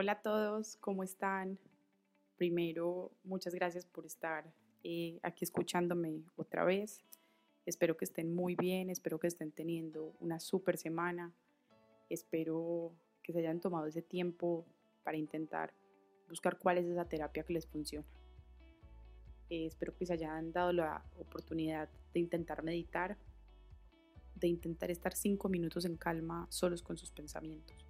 Hola a todos, ¿cómo están? Primero, muchas gracias por estar eh, aquí escuchándome otra vez. Espero que estén muy bien, espero que estén teniendo una super semana. Espero que se hayan tomado ese tiempo para intentar buscar cuál es esa terapia que les funciona. Eh, espero que se hayan dado la oportunidad de intentar meditar, de intentar estar cinco minutos en calma solos con sus pensamientos.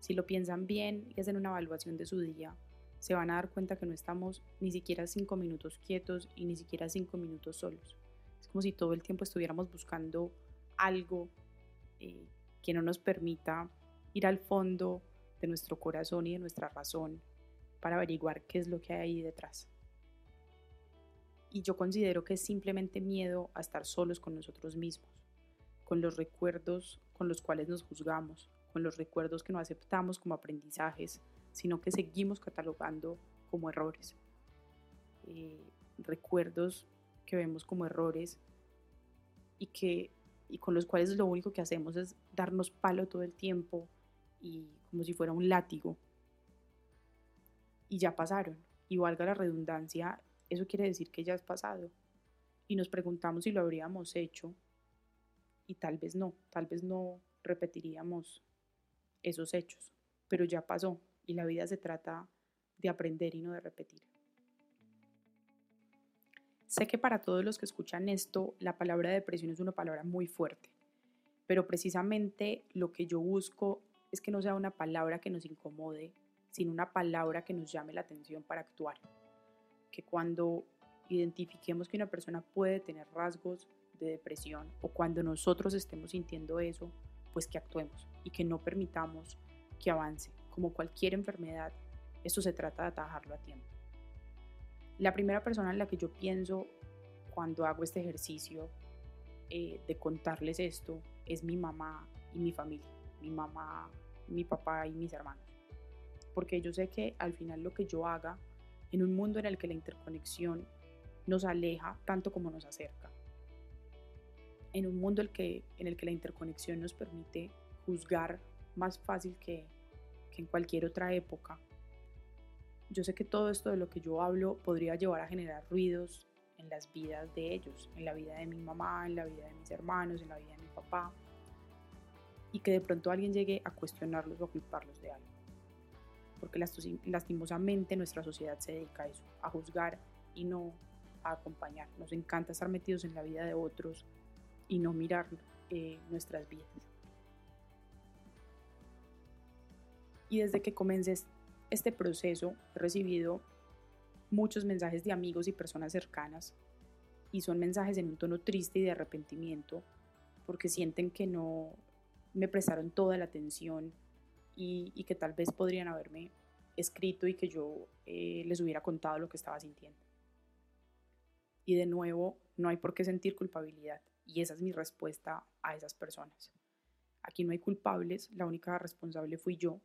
Si lo piensan bien y hacen una evaluación de su día, se van a dar cuenta que no estamos ni siquiera cinco minutos quietos y ni siquiera cinco minutos solos. Es como si todo el tiempo estuviéramos buscando algo eh, que no nos permita ir al fondo de nuestro corazón y de nuestra razón para averiguar qué es lo que hay ahí detrás. Y yo considero que es simplemente miedo a estar solos con nosotros mismos, con los recuerdos con los cuales nos juzgamos, con los recuerdos que no aceptamos como aprendizajes, sino que seguimos catalogando como errores. Eh, recuerdos que vemos como errores y, que, y con los cuales lo único que hacemos es darnos palo todo el tiempo y como si fuera un látigo. Y ya pasaron. Y valga la redundancia, eso quiere decir que ya es pasado. Y nos preguntamos si lo habríamos hecho y tal vez no, tal vez no repetiríamos esos hechos, pero ya pasó y la vida se trata de aprender y no de repetir. Sé que para todos los que escuchan esto, la palabra depresión es una palabra muy fuerte, pero precisamente lo que yo busco es que no sea una palabra que nos incomode, sino una palabra que nos llame la atención para actuar. Que cuando identifiquemos que una persona puede tener rasgos de depresión o cuando nosotros estemos sintiendo eso, pues que actuemos y que no permitamos que avance. Como cualquier enfermedad, esto se trata de atajarlo a tiempo. La primera persona en la que yo pienso cuando hago este ejercicio eh, de contarles esto es mi mamá y mi familia, mi mamá, mi papá y mis hermanos. Porque yo sé que al final lo que yo haga en un mundo en el que la interconexión nos aleja tanto como nos acerca, en un mundo el que, en el que la interconexión nos permite juzgar más fácil que, que en cualquier otra época, yo sé que todo esto de lo que yo hablo podría llevar a generar ruidos en las vidas de ellos, en la vida de mi mamá, en la vida de mis hermanos, en la vida de mi papá, y que de pronto alguien llegue a cuestionarlos o a culparlos de algo. Porque lastimosamente nuestra sociedad se dedica a eso, a juzgar y no a acompañar. Nos encanta estar metidos en la vida de otros y no mirar eh, nuestras vidas. Y desde que comencé este proceso he recibido muchos mensajes de amigos y personas cercanas y son mensajes en un tono triste y de arrepentimiento porque sienten que no me prestaron toda la atención y, que tal vez podrían haberme escrito y que yo eh, les hubiera contado lo que estaba sintiendo. Y de nuevo, no hay por qué sentir culpabilidad. Y esa es mi respuesta a esas personas. Aquí no hay culpables, la única responsable fui yo,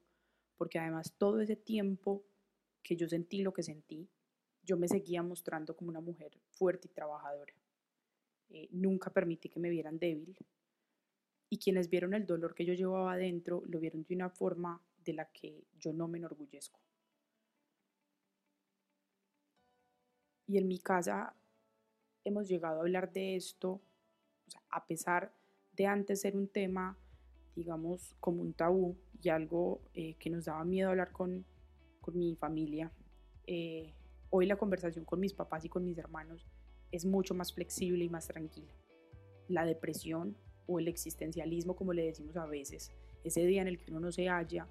porque además todo ese tiempo que yo sentí lo que sentí, yo me seguía mostrando como una mujer fuerte y trabajadora. Eh, nunca permití que me vieran débil. Y quienes vieron el dolor que yo llevaba adentro, lo vieron de una forma de la que yo no me enorgullezco. Y en mi casa hemos llegado a hablar de esto a pesar de antes ser un tema, digamos, como un tabú y algo eh, que nos daba miedo hablar con, con mi familia, eh, hoy la conversación con mis papás y con mis hermanos es mucho más flexible y más tranquila. La depresión o el existencialismo, como le decimos a veces, ese día en el que uno no se halla,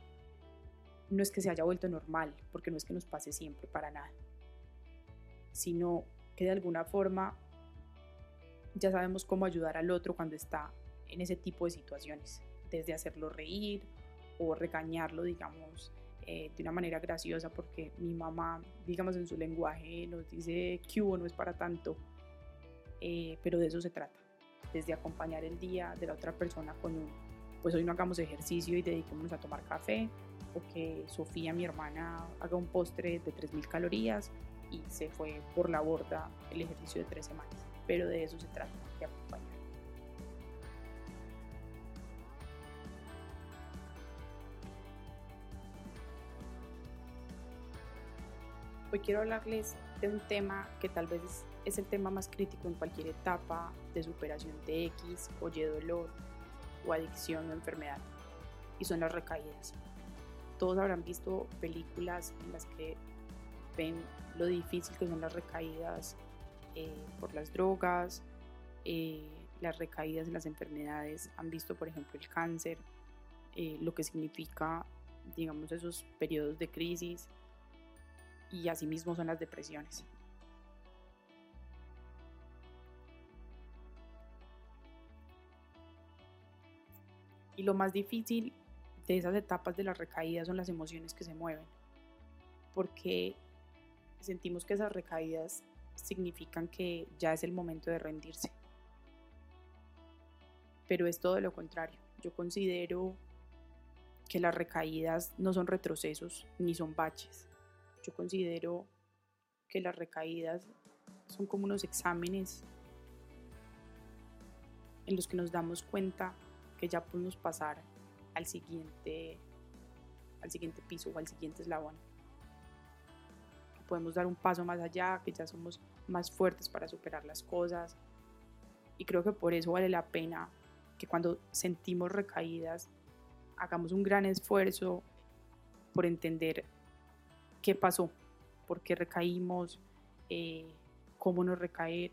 no es que se haya vuelto normal, porque no es que nos pase siempre para nada, sino que de alguna forma ya sabemos cómo ayudar al otro cuando está en ese tipo de situaciones, desde hacerlo reír o regañarlo, digamos, eh, de una manera graciosa, porque mi mamá, digamos, en su lenguaje nos dice que hubo no es para tanto, eh, pero de eso se trata, desde acompañar el día de la otra persona con un, pues hoy no hagamos ejercicio y dediquémonos a tomar café, o que Sofía, mi hermana, haga un postre de 3.000 calorías y se fue por la borda el ejercicio de tres semanas. Pero de eso se trata, Hoy quiero hablarles de un tema que tal vez es el tema más crítico en cualquier etapa de superación de X, o Y dolor, o adicción o enfermedad, y son las recaídas. Todos habrán visto películas en las que ven lo difícil que son las recaídas eh, por las drogas, eh, las recaídas en las enfermedades, han visto por ejemplo el cáncer, eh, lo que significa, digamos, esos periodos de crisis y asimismo son las depresiones. Y lo más difícil de esas etapas de las recaídas son las emociones que se mueven, porque sentimos que esas recaídas significan que ya es el momento de rendirse. Pero es todo lo contrario. Yo considero que las recaídas no son retrocesos ni son baches. Yo considero que las recaídas son como unos exámenes en los que nos damos cuenta que ya podemos pasar al siguiente al siguiente piso o al siguiente eslabón. Podemos dar un paso más allá, que ya somos más fuertes para superar las cosas. Y creo que por eso vale la pena que cuando sentimos recaídas hagamos un gran esfuerzo por entender qué pasó, por qué recaímos, eh, cómo no recaer,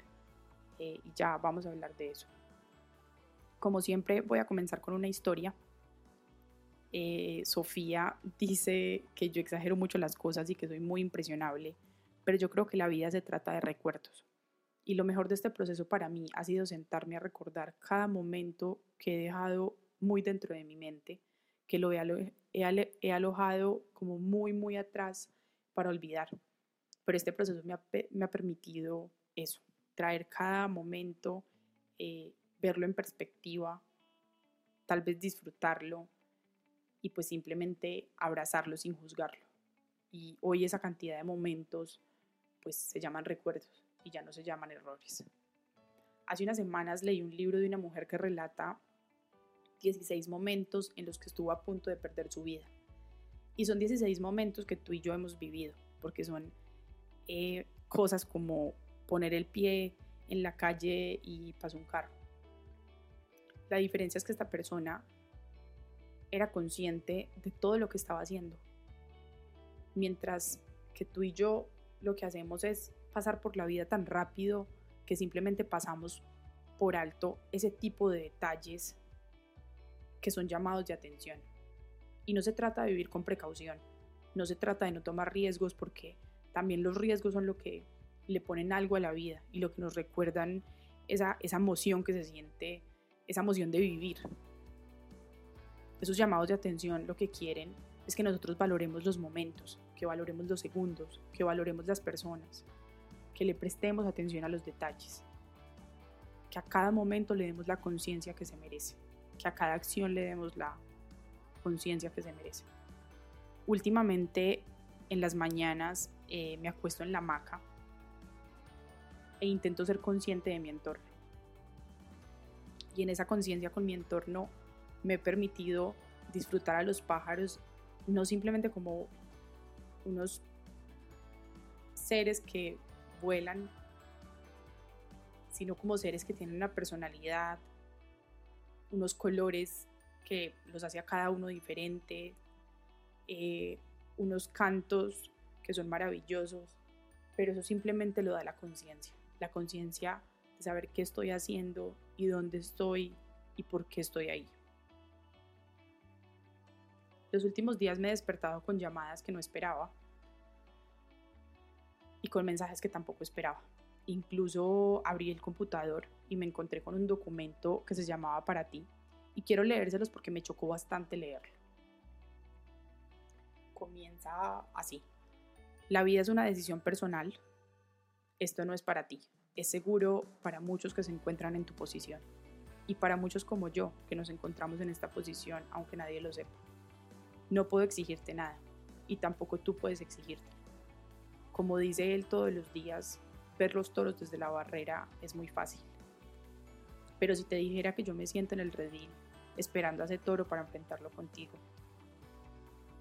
eh, y ya vamos a hablar de eso. Como siempre voy a comenzar con una historia. Eh, Sofía dice que yo exagero mucho las cosas y que soy muy impresionable, pero yo creo que la vida se trata de recuerdos. Y lo mejor de este proceso para mí ha sido sentarme a recordar cada momento que he dejado muy dentro de mi mente que lo he, alojado como muy, muy atrás para olvidar. Pero este proceso me ha, permitido eso, traer cada momento, eh, verlo en perspectiva, tal vez disfrutarlo y pues simplemente abrazarlo sin juzgarlo. Y hoy esa cantidad de momentos pues se llaman recuerdos y ya no se llaman errores. Hace unas semanas leí un libro de una mujer que relata 16 momentos en los que estuvo a punto de perder su vida. Y son 16 momentos que tú y yo hemos vivido, porque son eh, cosas como poner el pie en la calle y pasó un carro. La diferencia es que esta persona era consciente de todo lo que estaba haciendo, mientras que tú y yo lo que hacemos es pasar por la vida tan rápido que simplemente pasamos por alto ese tipo de detalles que son llamados de atención. Y no se trata de vivir con precaución, no se trata de no tomar riesgos porque también los riesgos son lo que le ponen algo a la vida y lo que nos recuerdan esa, esa emoción que se siente, esa emoción de vivir. Esos llamados de atención lo que quieren es que nosotros valoremos los momentos, que valoremos los segundos, que valoremos las personas, que le prestemos atención a los detalles, que a cada momento le demos la conciencia que se merece que a cada acción le demos la conciencia que se merece. Últimamente en las mañanas eh, me acuesto en la hamaca e intento ser consciente de mi entorno. Y en esa conciencia con mi entorno me he permitido disfrutar a los pájaros no simplemente como unos seres que vuelan, sino como seres que tienen una personalidad, unos colores que los hace a cada uno diferente, eh, unos cantos que son maravillosos, pero eso simplemente lo da la conciencia, la conciencia de saber qué estoy haciendo y dónde estoy y por qué estoy ahí. Los últimos días me he despertado con llamadas que no esperaba y con mensajes que tampoco esperaba. Incluso abrí el computador y me encontré con un documento que se llamaba Para ti y quiero leérselos porque me chocó bastante leerlo. Comienza así. La vida es una decisión personal. Esto no es para ti. Es seguro para muchos que se encuentran en tu posición y para muchos como yo que nos encontramos en esta posición aunque nadie lo sepa. No puedo exigirte nada y tampoco tú puedes exigirte. Como dice él todos los días, ver los toros desde la barrera es muy fácil. Pero si te dijera que yo me siento en el redil esperando a ese toro para enfrentarlo contigo,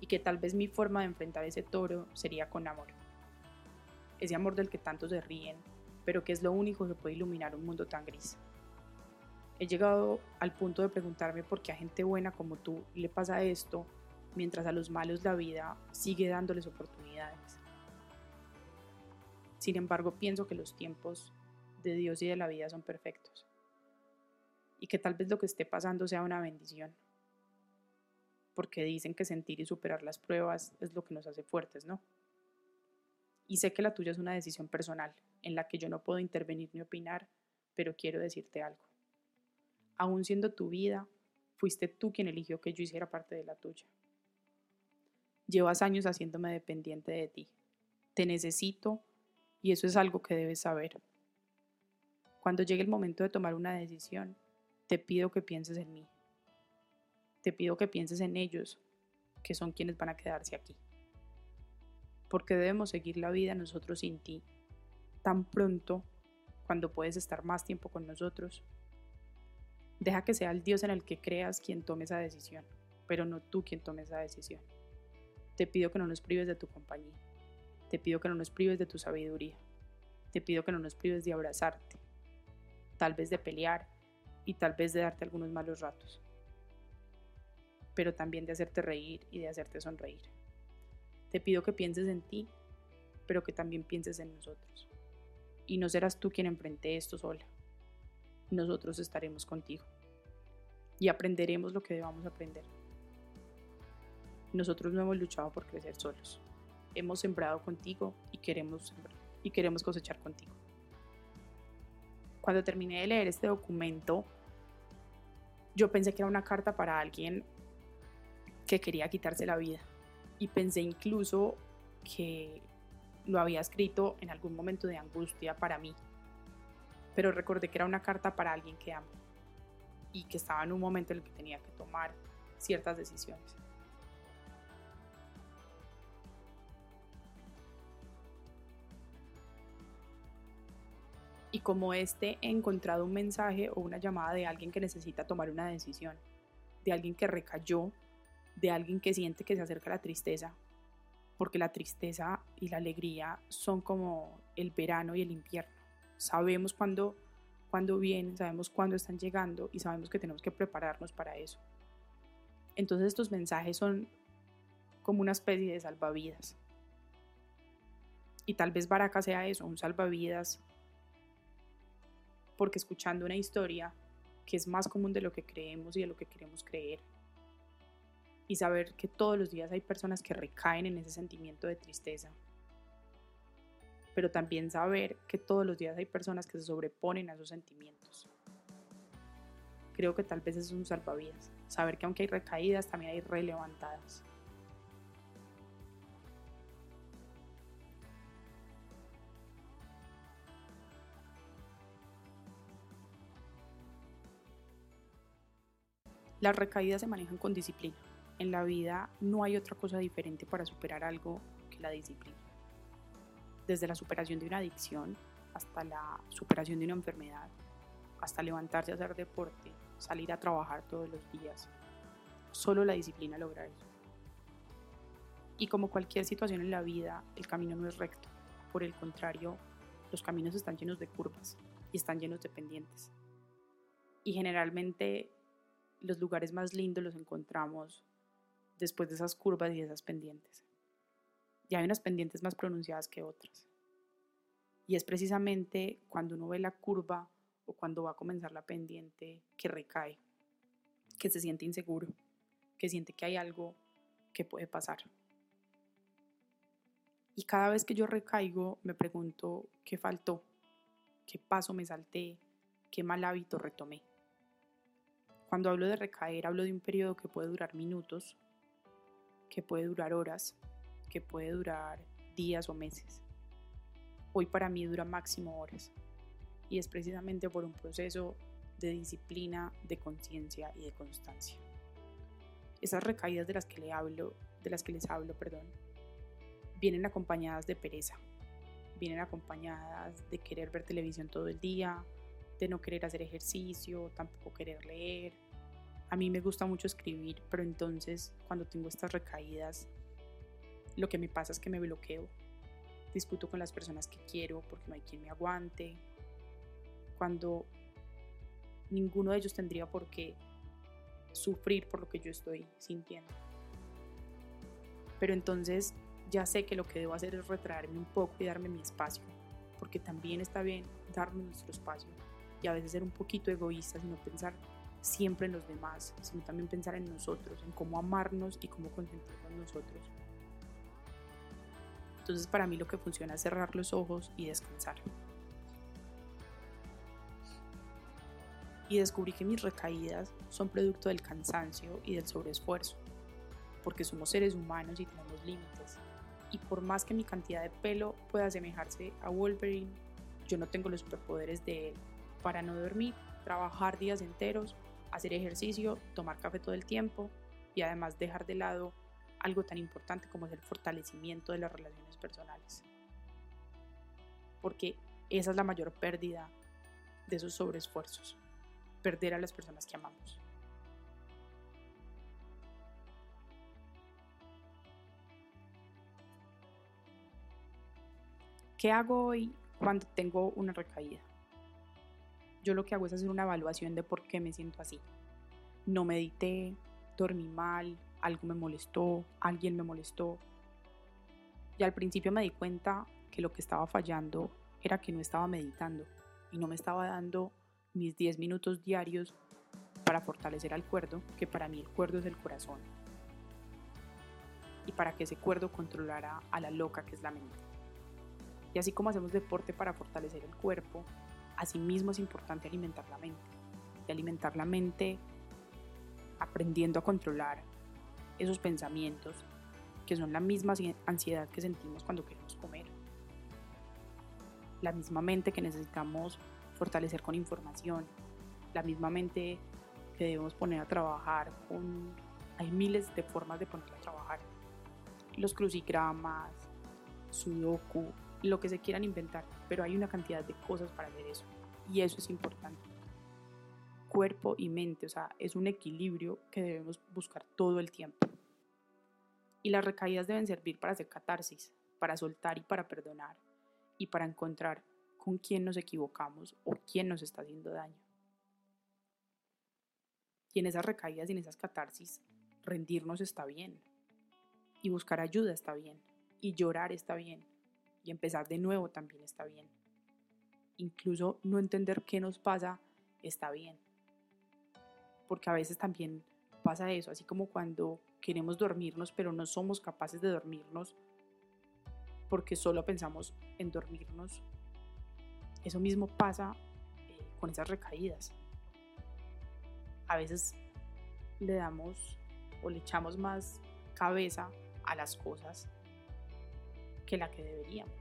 y que tal vez mi forma de enfrentar ese toro sería con amor, ese amor del que tantos se ríen, pero que es lo único que puede iluminar un mundo tan gris. He llegado al punto de preguntarme por qué a gente buena como tú le pasa esto, mientras a los malos la vida sigue dándoles oportunidades. Sin embargo, pienso que los tiempos de Dios y de la vida son perfectos y que tal vez lo que esté pasando sea una bendición, porque dicen que sentir y superar las pruebas es lo que nos hace fuertes, ¿no? Y sé que la tuya es una decisión personal, en la que yo no puedo intervenir ni opinar, pero quiero decirte algo. Aún siendo tu vida, fuiste tú quien eligió que yo hiciera parte de la tuya. Llevas años haciéndome dependiente de ti. Te necesito y eso es algo que debes saber. Cuando llegue el momento de tomar una decisión, te pido que pienses en mí. Te pido que pienses en ellos, que son quienes van a quedarse aquí. Porque debemos seguir la vida nosotros sin ti, tan pronto cuando puedes estar más tiempo con nosotros. Deja que sea el Dios en el que creas quien tome esa decisión, pero no tú quien tome esa decisión. Te pido que no nos prives de tu compañía. Te pido que no nos prives de tu sabiduría. Te pido que no nos prives de abrazarte, tal vez de pelear, y tal vez de darte algunos malos ratos, pero también de hacerte reír y de hacerte sonreír. Te pido que pienses en ti, pero que también pienses en nosotros. Y no serás tú quien enfrente esto sola. Nosotros estaremos contigo y aprenderemos lo que debamos aprender. Nosotros no hemos luchado por crecer solos. Hemos sembrado contigo y queremos y queremos cosechar contigo. Cuando terminé de leer este documento, yo pensé que era una carta para alguien que quería quitarse la vida. Y pensé incluso que lo había escrito en algún momento de angustia para mí. Pero recordé que era una carta para alguien que amo y que estaba en un momento en el que tenía que tomar ciertas decisiones. Y como este he encontrado un mensaje o una llamada de alguien que necesita tomar una decisión, de alguien que recayó, de alguien que siente que se acerca la tristeza, porque la tristeza y la alegría son como el verano y el invierno. Sabemos cuándo cuando vienen, sabemos cuándo están llegando y sabemos que tenemos que prepararnos para eso. Entonces estos mensajes son como una especie de salvavidas. Y tal vez Baraka sea eso, un salvavidas porque escuchando una historia que es más común de lo que creemos y de lo que queremos creer, y saber que todos los días hay personas que recaen en ese sentimiento de tristeza, pero también saber que todos los días hay personas que se sobreponen a esos sentimientos. Creo que tal vez es un salvavidas, saber que aunque hay recaídas, también hay relevantadas. Las recaídas se manejan con disciplina. En la vida no hay otra cosa diferente para superar algo que la disciplina. Desde la superación de una adicción hasta la superación de una enfermedad, hasta levantarse a hacer deporte, salir a trabajar todos los días. Solo la disciplina logra eso. Y como cualquier situación en la vida, el camino no es recto. Por el contrario, los caminos están llenos de curvas y están llenos de pendientes. Y generalmente los lugares más lindos los encontramos después de esas curvas y esas pendientes. Y hay unas pendientes más pronunciadas que otras. Y es precisamente cuando uno ve la curva o cuando va a comenzar la pendiente que recae, que se siente inseguro, que siente que hay algo que puede pasar. Y cada vez que yo recaigo me pregunto qué faltó, qué paso me salté, qué mal hábito retomé. Cuando hablo de recaer, hablo de un periodo que puede durar minutos, que puede durar horas, que puede durar días o meses. Hoy para mí dura máximo horas y es precisamente por un proceso de disciplina, de conciencia y de constancia. Esas recaídas de las que le hablo, de las que les hablo, perdón, vienen acompañadas de pereza, vienen acompañadas de querer ver televisión todo el día, de no querer hacer ejercicio, tampoco querer leer. A mí me gusta mucho escribir, pero entonces cuando tengo estas recaídas, lo que me pasa es que me bloqueo. discuto con las personas que quiero porque no hay quien me aguante, cuando ninguno de ellos tendría por qué sufrir por lo que yo estoy sintiendo. Pero entonces ya sé que lo que debo hacer es retraerme un poco y darme mi espacio, porque también está bien darnos nuestro espacio y a veces ser un poquito egoístas y no pensar siempre en los demás, sino también pensar en nosotros, en cómo amarnos y cómo consentirnos nosotros. Entonces para mí lo que funciona es cerrar los ojos y descansar. Y descubrí que mis recaídas son producto del cansancio y del sobreesfuerzo, porque somos seres humanos y tenemos límites. Y por más que mi cantidad de pelo pueda asemejarse a Wolverine, yo no tengo los superpoderes de él para no dormir, trabajar días enteros, hacer ejercicio, tomar café todo el tiempo y además dejar de lado algo tan importante como es el fortalecimiento de las relaciones personales. Porque esa es la mayor pérdida de esos sobreesfuerzos, perder a las personas que amamos. ¿Qué hago hoy cuando tengo una recaída? Yo lo que hago es hacer una evaluación de por qué me siento así. No medité, dormí mal, algo me molestó, alguien me molestó. Y al principio me di cuenta que lo que estaba fallando era que no estaba meditando y no me estaba dando mis 10 minutos diarios para fortalecer al cuerdo, que para mí el cuerdo es el corazón. Y para que ese cuerdo controlara a la loca que es la mente. Y así como hacemos deporte para fortalecer el cuerpo, asimismo es importante alimentar la mente. Y alimentar la mente aprendiendo a controlar esos pensamientos que son la misma ansiedad que sentimos cuando queremos comer. La misma mente que necesitamos fortalecer con información. La misma mente que debemos poner a trabajar con... Hay miles de formas de ponerla a trabajar. Los crucigramas, sudoku, lo que se quieran inventar, pero hay una cantidad de cosas para hacer eso. Y eso es importante. Cuerpo y mente, o sea, es un equilibrio que debemos buscar todo el tiempo. Y las recaídas deben servir para hacer catarsis, para soltar y para perdonar, y para encontrar con quién nos equivocamos o quién nos está haciendo daño. Y en esas recaídas y en esas catarsis, rendirnos está bien. Y buscar ayuda está bien. Y llorar está bien. Y empezar de nuevo también está bien. Incluso no entender qué nos pasa está bien. Porque a veces también pasa eso, así como cuando queremos dormirnos, pero no somos capaces de dormirnos porque solo pensamos en dormirnos. Eso mismo pasa eh, con esas recaídas. A veces le damos o le echamos más cabeza a las cosas que la que deberíamos.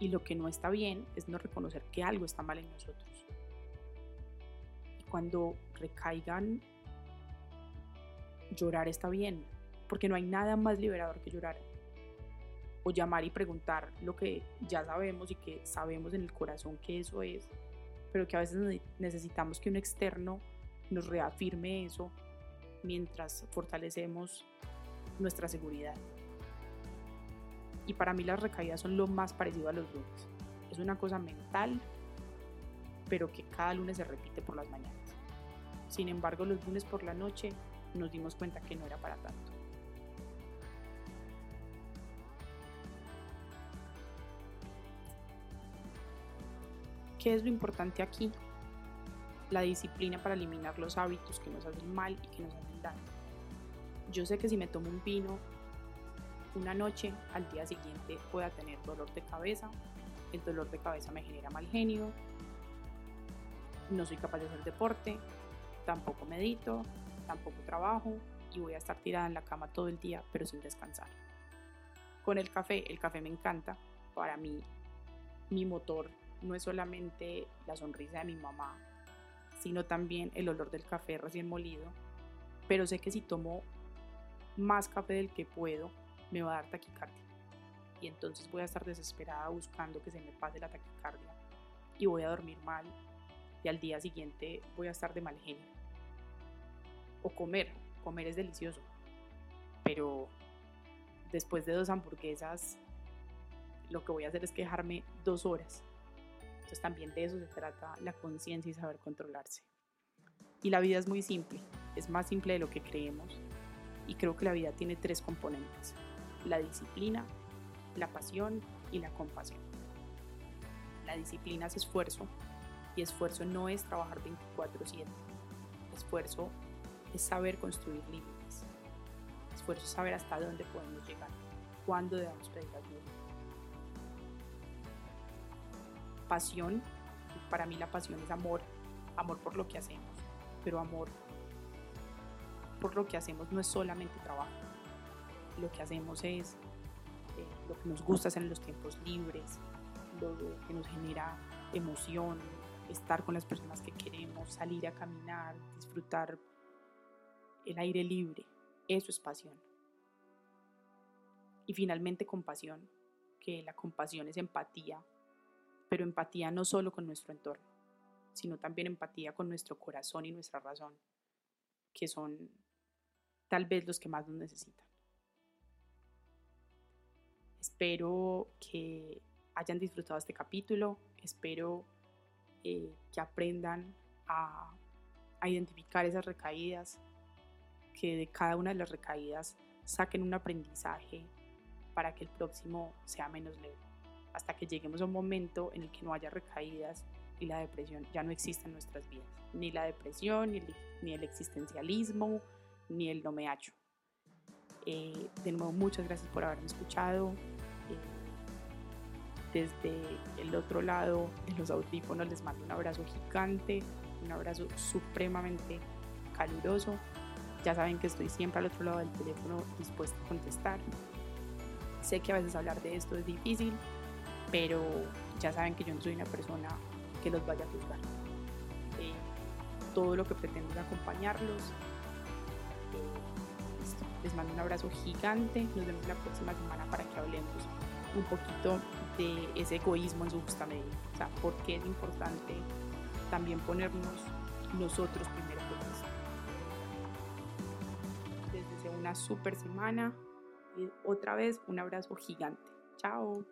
Y lo que no está bien es no reconocer que algo está mal en nosotros. Y cuando recaigan llorar está bien, porque no hay nada más liberador que llorar. O llamar y preguntar lo que ya sabemos y que sabemos en el corazón que eso es, pero que a veces necesitamos que un externo nos reafirme eso mientras fortalecemos nuestra seguridad. Y para mí las recaídas son lo más parecido a los lunes. Es una cosa mental, pero que cada lunes se repite por las mañanas. Sin embargo, los lunes por la noche nos dimos cuenta que no era para tanto. ¿Qué es lo importante aquí? La disciplina para eliminar los hábitos que nos hacen mal y que nos hacen daño. Yo sé que si me tomo un vino una noche, al día siguiente pueda tener dolor de cabeza, el dolor de cabeza me genera mal genio, no soy capaz de hacer deporte, tampoco medito, tampoco trabajo y voy a estar tirada en la cama todo el día, pero sin descansar. Con el café, el café me encanta. Para mí, mi motor no es solamente la sonrisa de mi mamá, sino también el olor del café recién molido. Pero sé que si tomo más café del que puedo, me va a dar taquicardia. Y entonces voy a estar desesperada buscando que se me pase la taquicardia. Y voy a dormir mal. Y al día siguiente voy a estar de mal genio o comer. Comer es delicioso. Pero después de dos hamburguesas lo que voy a hacer es quejarme dos horas. Entonces también de eso se trata la conciencia y saber controlarse. Y la vida es muy simple, es más simple de lo que creemos. Y creo que la vida tiene tres componentes, la disciplina, la pasión y la compasión. La disciplina es esfuerzo y esfuerzo no es trabajar 24/7. Esfuerzo es saber construir límites. Esfuerzo es saber hasta dónde podemos llegar, cuándo debemos pedir ayuda. Pasión, para mí la pasión es amor, amor por lo que hacemos, pero amor por lo que hacemos no es solamente trabajo. Lo que hacemos es eh, lo que nos gusta hacer en los tiempos libres, lo que nos genera emoción, estar con las personas que queremos, salir a caminar, disfrutar el aire libre. Eso es pasión. Y finalmente compasión, que la compasión es empatía, pero empatía no solo con nuestro entorno, sino también empatía con nuestro corazón y nuestra razón, que son tal vez los que más nos necesitan. Espero que hayan disfrutado este capítulo, espero eh, que aprendan a, a identificar esas recaídas, que de cada una de las recaídas saquen un aprendizaje para que el próximo sea menos leve, hasta que lleguemos a un momento en el que no haya recaídas y la depresión ya no exista en nuestras vidas, ni la depresión, ni el, ni el existencialismo, ni el no me hacho. Eh, de nuevo, muchas gracias por haberme escuchado. Desde el otro lado de los audífonos les mando un abrazo gigante, un abrazo supremamente caluroso. Ya saben que estoy siempre al otro lado del teléfono dispuesta a contestar. Sé que a veces hablar de esto es difícil, pero ya saben que yo no soy una persona que los vaya a juzgar. Eh, todo lo que pretendo es acompañarlos. Eh, Les mando un abrazo gigante. Nos vemos la próxima semana para que hablemos un poquito ese egoísmo en su justa medida. O sea, por qué es importante también ponernos nosotros primero por Les deseo una super semana y otra vez un abrazo gigante. Chao.